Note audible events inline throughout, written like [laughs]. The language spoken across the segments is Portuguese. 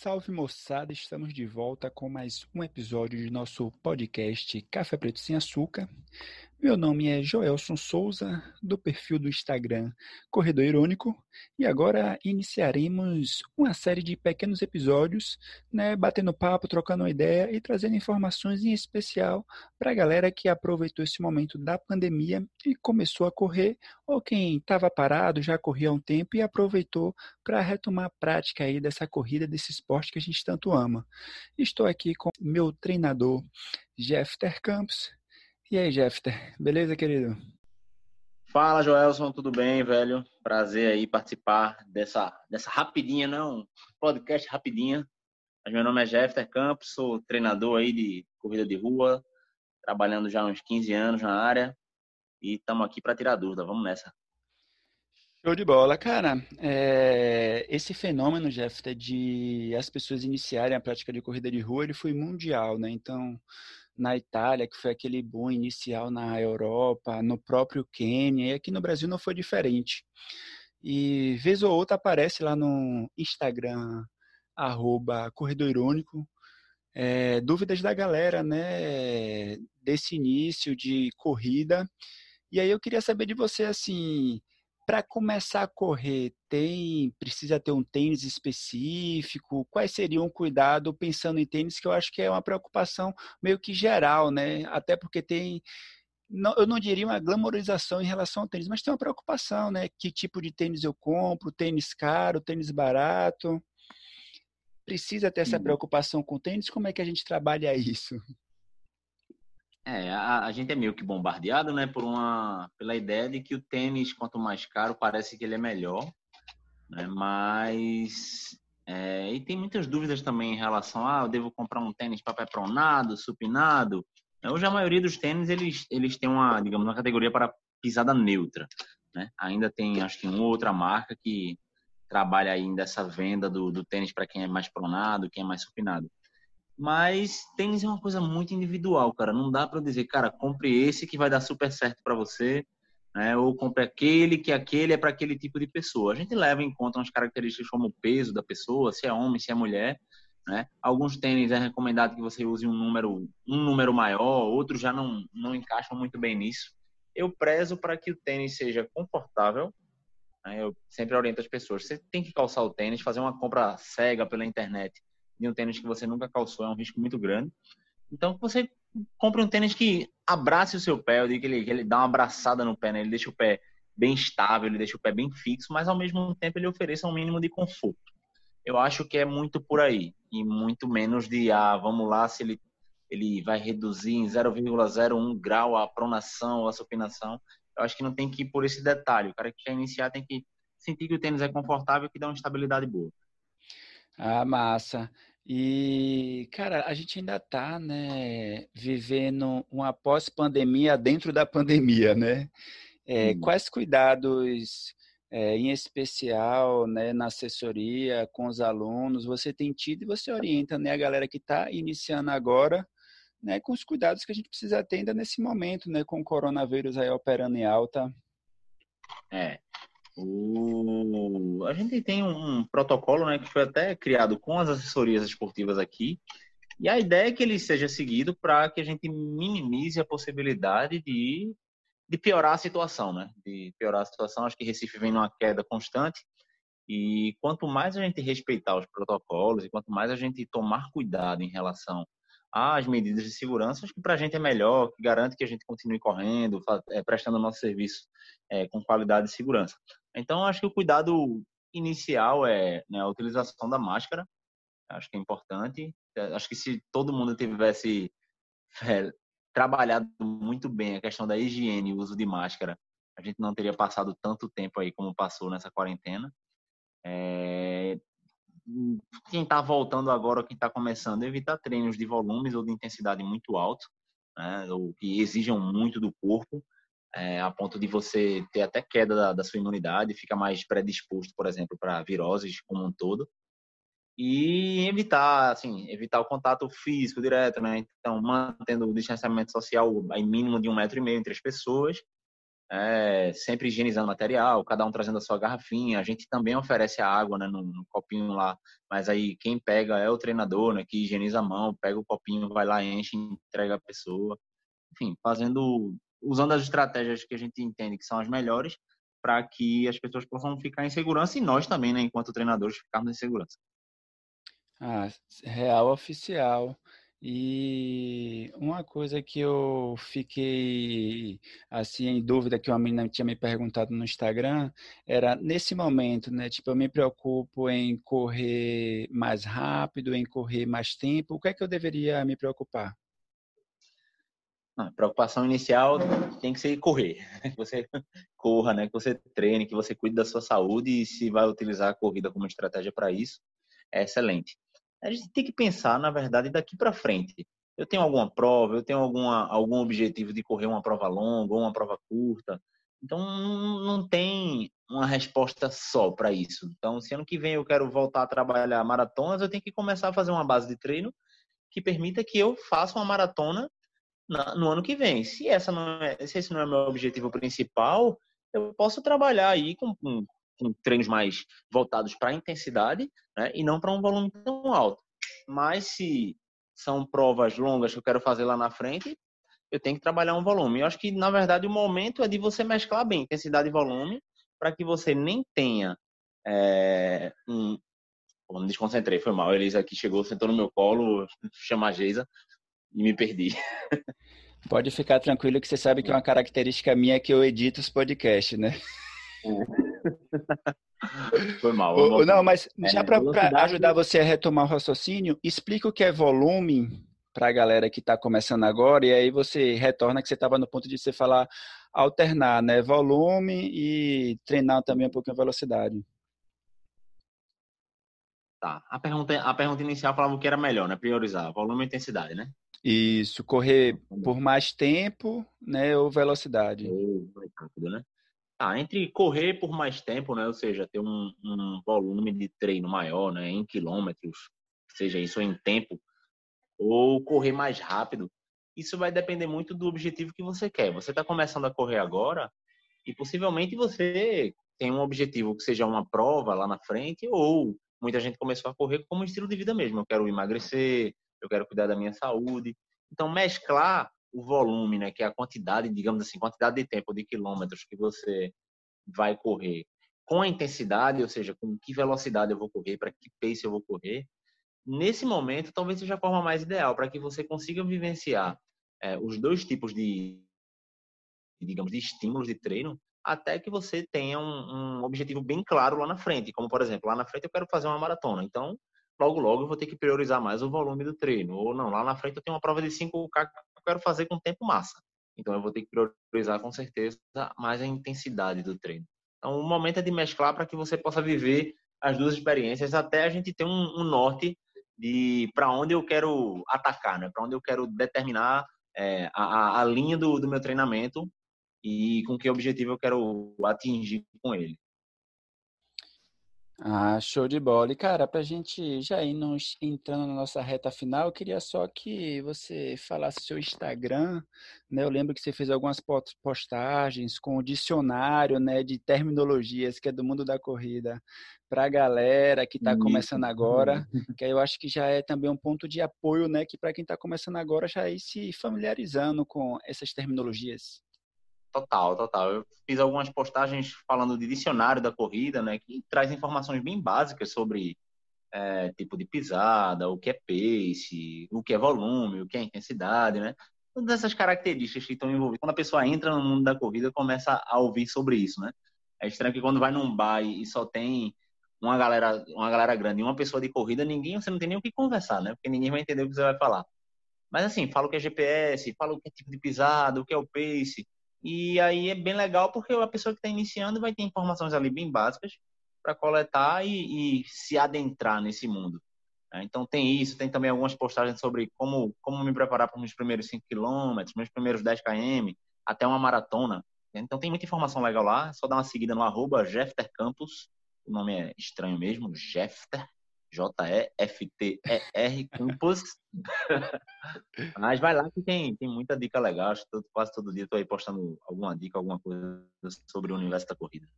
Salve moçada, estamos de volta com mais um episódio de nosso podcast Café Preto Sem Açúcar. Meu nome é Joelson Souza, do perfil do Instagram Corredor Irônico, e agora iniciaremos uma série de pequenos episódios, né, batendo papo, trocando uma ideia e trazendo informações em especial para a galera que aproveitou esse momento da pandemia e começou a correr, ou quem estava parado, já corria há um tempo e aproveitou para retomar a prática aí dessa corrida, desse esporte que a gente tanto ama. Estou aqui com meu treinador Jeffter Campos, e aí, Jeffter, beleza, querido? Fala, Joelson, tudo bem, velho? Prazer aí participar dessa, dessa rapidinha, não, podcast rapidinha. Meu nome é Jeffter Campos, sou treinador aí de corrida de rua, trabalhando já há uns 15 anos na área e estamos aqui para tirar dúvida, vamos nessa. Show de bola, cara. É, esse fenômeno, Jeffter, de as pessoas iniciarem a prática de corrida de rua, ele foi mundial, né? Então, na Itália, que foi aquele boom inicial na Europa, no próprio Quênia, e aqui no Brasil não foi diferente. E vez ou outra aparece lá no Instagram, arroba Corredor Irônico, é, dúvidas da galera, né, desse início de corrida. E aí eu queria saber de você, assim, para começar a correr, tem precisa ter um tênis específico? Quais seriam um cuidado pensando em tênis que eu acho que é uma preocupação meio que geral, né? Até porque tem não, eu não diria uma glamorização em relação ao tênis, mas tem uma preocupação, né? Que tipo de tênis eu compro? Tênis caro, tênis barato? Precisa ter essa preocupação com o tênis? Como é que a gente trabalha isso? É, a, a, gente é meio que bombardeado, né, por uma, pela ideia de que o tênis, quanto mais caro, parece que ele é melhor, né, mas é, e tem muitas dúvidas também em relação a, ah, eu devo comprar um tênis para pronado, supinado. Hoje a maioria dos tênis eles eles têm uma, digamos, uma categoria para pisada neutra, né? Ainda tem, acho que uma outra marca que trabalha ainda essa venda do, do tênis para quem é mais pronado, quem é mais supinado. Mas tênis é uma coisa muito individual, cara. Não dá para dizer, cara, compre esse que vai dar super certo para você, né? Ou compre aquele que aquele é para aquele tipo de pessoa. A gente leva em conta umas características como o peso da pessoa, se é homem, se é mulher, né? Alguns tênis é recomendado que você use um número um número maior, outros já não não encaixam muito bem nisso. Eu prezo para que o tênis seja confortável. Né? Eu sempre oriento as pessoas, você tem que calçar o tênis, fazer uma compra cega pela internet de um tênis que você nunca calçou é um risco muito grande. Então, você compre um tênis que abrace o seu pé, eu digo que ele, que ele dá uma abraçada no pé, né? ele deixa o pé bem estável, ele deixa o pé bem fixo, mas ao mesmo tempo ele ofereça um mínimo de conforto. Eu acho que é muito por aí, e muito menos de, ah, vamos lá, se ele, ele vai reduzir em 0,01 grau a pronação ou a supinação. Eu acho que não tem que ir por esse detalhe. O cara que quer iniciar tem que sentir que o tênis é confortável e que dá uma estabilidade boa. Ah, massa. E, cara, a gente ainda está, né, vivendo uma pós-pandemia dentro da pandemia, né? É, hum. Quais cuidados, é, em especial, né, na assessoria com os alunos, você tem tido e você orienta, né, a galera que está iniciando agora, né, com os cuidados que a gente precisa ter ainda nesse momento, né, com o coronavírus aí operando em alta? É, o... A gente tem um, protocolo né, que foi até criado com as assessorias esportivas aqui, e a ideia é que ele seja seguido para que a gente minimize a possibilidade de, de piorar a situação, né? De piorar a situação. Acho que Recife vem numa queda constante, e quanto mais a gente respeitar os protocolos e quanto mais a gente tomar cuidado em relação às medidas de segurança, acho que para a gente é melhor, que garante que a gente continue correndo, é, prestando nosso serviço é, com qualidade e segurança. Então, acho que o cuidado inicial é né, a utilização da máscara. Acho que é importante. Acho que se todo mundo tivesse [laughs] é, trabalhado muito bem a questão da higiene e uso de máscara, a gente não teria passado tanto tempo aí como passou nessa quarentena. É... Quem está voltando agora, quem está começando, evitar treinos de volumes ou de intensidade muito alto, né, ou que exijam muito do corpo é, a ponto de você ter até queda da, da sua imunidade, fica mais predisposto, por exemplo, para viroses como um todo. E evitar, assim, evitar o contato físico direto, né? Então, mantendo o distanciamento social em mínimo de um metro e meio entre as pessoas. é, sempre higienizando material, cada um trazendo a sua garrafinha. A gente também oferece a água, né, no, no, copinho lá, mas aí quem pega é o treinador, né, que higieniza a mão, pega o copinho, vai lá, enche, entrega a pessoa. Enfim, fazendo, usando as estratégias que a gente entende que são as melhores para que as pessoas possam ficar em segurança e nós também, né, enquanto treinadores, ficarmos em segurança. Ah, real oficial. E uma coisa que eu fiquei assim em dúvida que uma menina tinha me perguntado no Instagram era nesse momento, né? Tipo, eu me preocupo em correr mais rápido, em correr mais tempo. O que é que eu deveria me preocupar? A preocupação inicial tem que ser correr, que você [laughs] corra, né? Que você treine, que você cuide da sua saúde e se vai utilizar a corrida como estratégia para isso, é excelente a gente tem que pensar, na verdade, daqui para frente. Eu tenho alguma prova, eu tenho alguma, algum objetivo de correr uma prova longa ou uma prova curta. Então, não tem uma resposta só para isso. Então, se ano que vem eu quero voltar a trabalhar maratonas, eu tenho que começar a fazer uma base de treino que permita que eu faça uma maratona no ano que vem. Se essa não é, se esse não é meu objetivo principal, eu posso trabalhar aí com, com com treinos mais voltados para a intensidade né, e não para um volume tão alto. Mas se são provas longas que eu quero fazer lá na frente, eu tenho que trabalhar um volume. Eu acho que, na verdade, o momento é de você mesclar bem intensidade e volume para que você nem tenha é, um... Pô, me desconcentrei, foi mal. A Elisa aqui chegou, sentou no meu colo, [laughs] chama a Geisa e me perdi. Pode ficar tranquilo que você sabe que é uma característica minha que eu edito os podcasts, né? Foi mal. não, mas é, já para ajudar você a retomar o raciocínio, explica o que é volume para a galera que está começando agora, e aí você retorna que você estava no ponto de você falar alternar, né? Volume e treinar também um pouquinho a velocidade. Tá. A pergunta, a pergunta inicial falava o que era melhor, né? Priorizar volume e intensidade, né? Isso, correr por mais tempo, né? Ou velocidade. Mais rápido, né? Ah, entre correr por mais tempo, né? Ou seja, ter um, um volume de treino maior, né? Em quilômetros, seja isso em tempo, ou correr mais rápido. Isso vai depender muito do objetivo que você quer. Você está começando a correr agora e possivelmente você tem um objetivo que seja uma prova lá na frente, ou muita gente começou a correr como estilo de vida mesmo. Eu quero emagrecer, eu quero cuidar da minha saúde. Então, mesclar o volume, né, que é a quantidade, digamos assim, quantidade de tempo de quilômetros que você vai correr, com a intensidade, ou seja, com que velocidade eu vou correr, para que pace eu vou correr, nesse momento talvez seja a forma mais ideal para que você consiga vivenciar é, os dois tipos de, digamos, de estímulos de treino, até que você tenha um, um objetivo bem claro lá na frente. Como, por exemplo, lá na frente eu quero fazer uma maratona, então logo logo eu vou ter que priorizar mais o volume do treino. Ou não, lá na frente eu tenho uma prova de 5K quero fazer com tempo massa. Então eu vou ter que priorizar com certeza mais a intensidade do treino. Então o momento é de mesclar para que você possa viver as duas experiências até a gente ter um, um norte de para onde eu quero atacar, né? Para onde eu quero determinar é, a, a, linha do, do meu treinamento e com que objetivo eu quero atingir com ele. Ah, show de bola. E, cara, para a gente já ir nos, entrando na nossa reta final, eu queria só que você falasse seu Instagram, né? Eu lembro que você fez algumas postagens com o dicionário, né, de terminologias que é do mundo da corrida para a galera que está começando agora, que aí eu acho que já é também um ponto de apoio, né, que para quem está começando agora já ir se familiarizando com essas terminologias. Total, total. Eu fiz algumas postagens falando de dicionário da corrida, né, que traz informações bem básicas sobre é, tipo de pisada, o que é pace, o que é volume, o que é intensidade, né? Todas essas características que estão envolvidas. Quando a pessoa entra no mundo da corrida, começa a ouvir sobre isso, né? É estranho que quando vai num bar e só tem uma galera, uma galera grande e uma pessoa de corrida, ninguém, você não tem nem o que conversar, né? Porque ninguém vai entender o que você vai falar. Mas assim, fala o que é GPS, fala o que é tipo de pisada, o que é o pace, e aí é bem legal porque a pessoa que está iniciando vai ter informações ali bem básicas para coletar e, e, se adentrar nesse mundo. Né? Então tem isso, tem também algumas postagens sobre como, como me preparar para meus primeiros 5 km, meus primeiros 10 km, até uma maratona. Então tem muita informação legal lá, é só dar uma seguida no arroba Jefter Campus, o nome é estranho mesmo, Jefter, J-E-F-T-E-R Campos. [laughs] Mas vai lá que tem, tem muita dica legal. Acho que quase todo dia estou aí postando alguma dica, alguma coisa sobre o universo da corrida.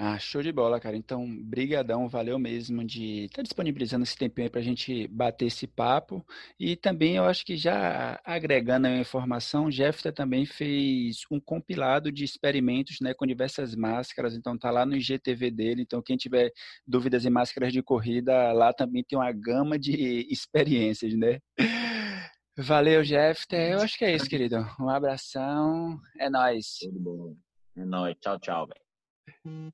Ah, show de bola, cara. Então, brigadão, valeu mesmo de estar tá disponibilizando esse tempinho aí para a gente bater esse papo. E também eu acho que já agregando a informação, Jeffter também fez um compilado de experimentos, né, com diversas máscaras. Então tá lá no IGTV dele. Então quem tiver dúvidas em máscaras de corrida, lá também tem uma gama de [laughs] experiências, né? Valeu, Jeffter. Eu acho que é isso, querido. Um abração. É nóis. Tudo bom. É nóis. Tchau, tchau, velho.